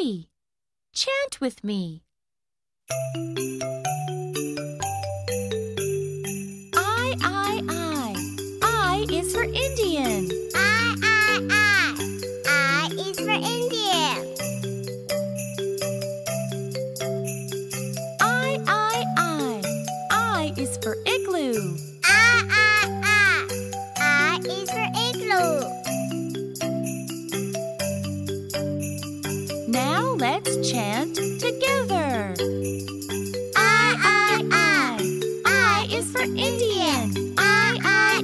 Chant with me. I, I, I. I is for Indian. I, I, I. I is for Indian. I, I, I. I is for igloo. I, I, I. I is for igloo. Now let's chant together. I, I, I. I is for Indian. I, I,